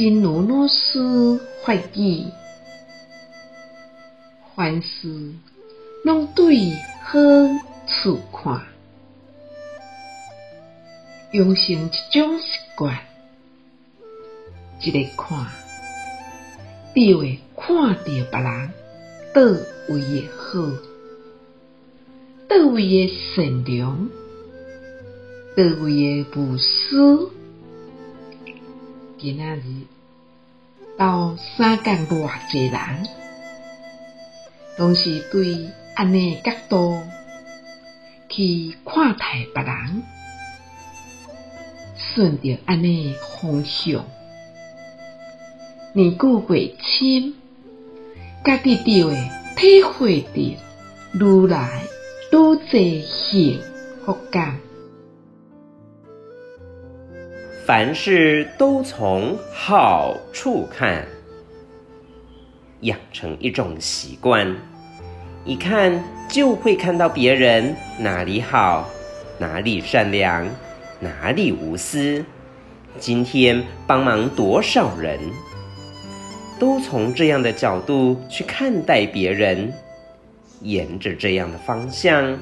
真如老师发语，凡事拢对好处看，养成一种习惯，一个看，就会看到别人倒位的好，倒位的善良，倒位的无私。今仔日到三共偌济人，拢是对按呢角度去看待别人，顺着按呢方向，年久月深，家己就会体会到愈来愈济幸福感。凡事都从好处看，养成一种习惯，一看就会看到别人哪里好，哪里善良，哪里无私。今天帮忙多少人，都从这样的角度去看待别人，沿着这样的方向，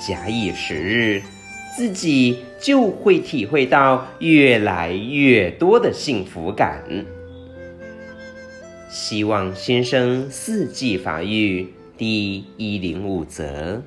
假以时日。自己就会体会到越来越多的幸福感。希望先生四季法语第一零五则。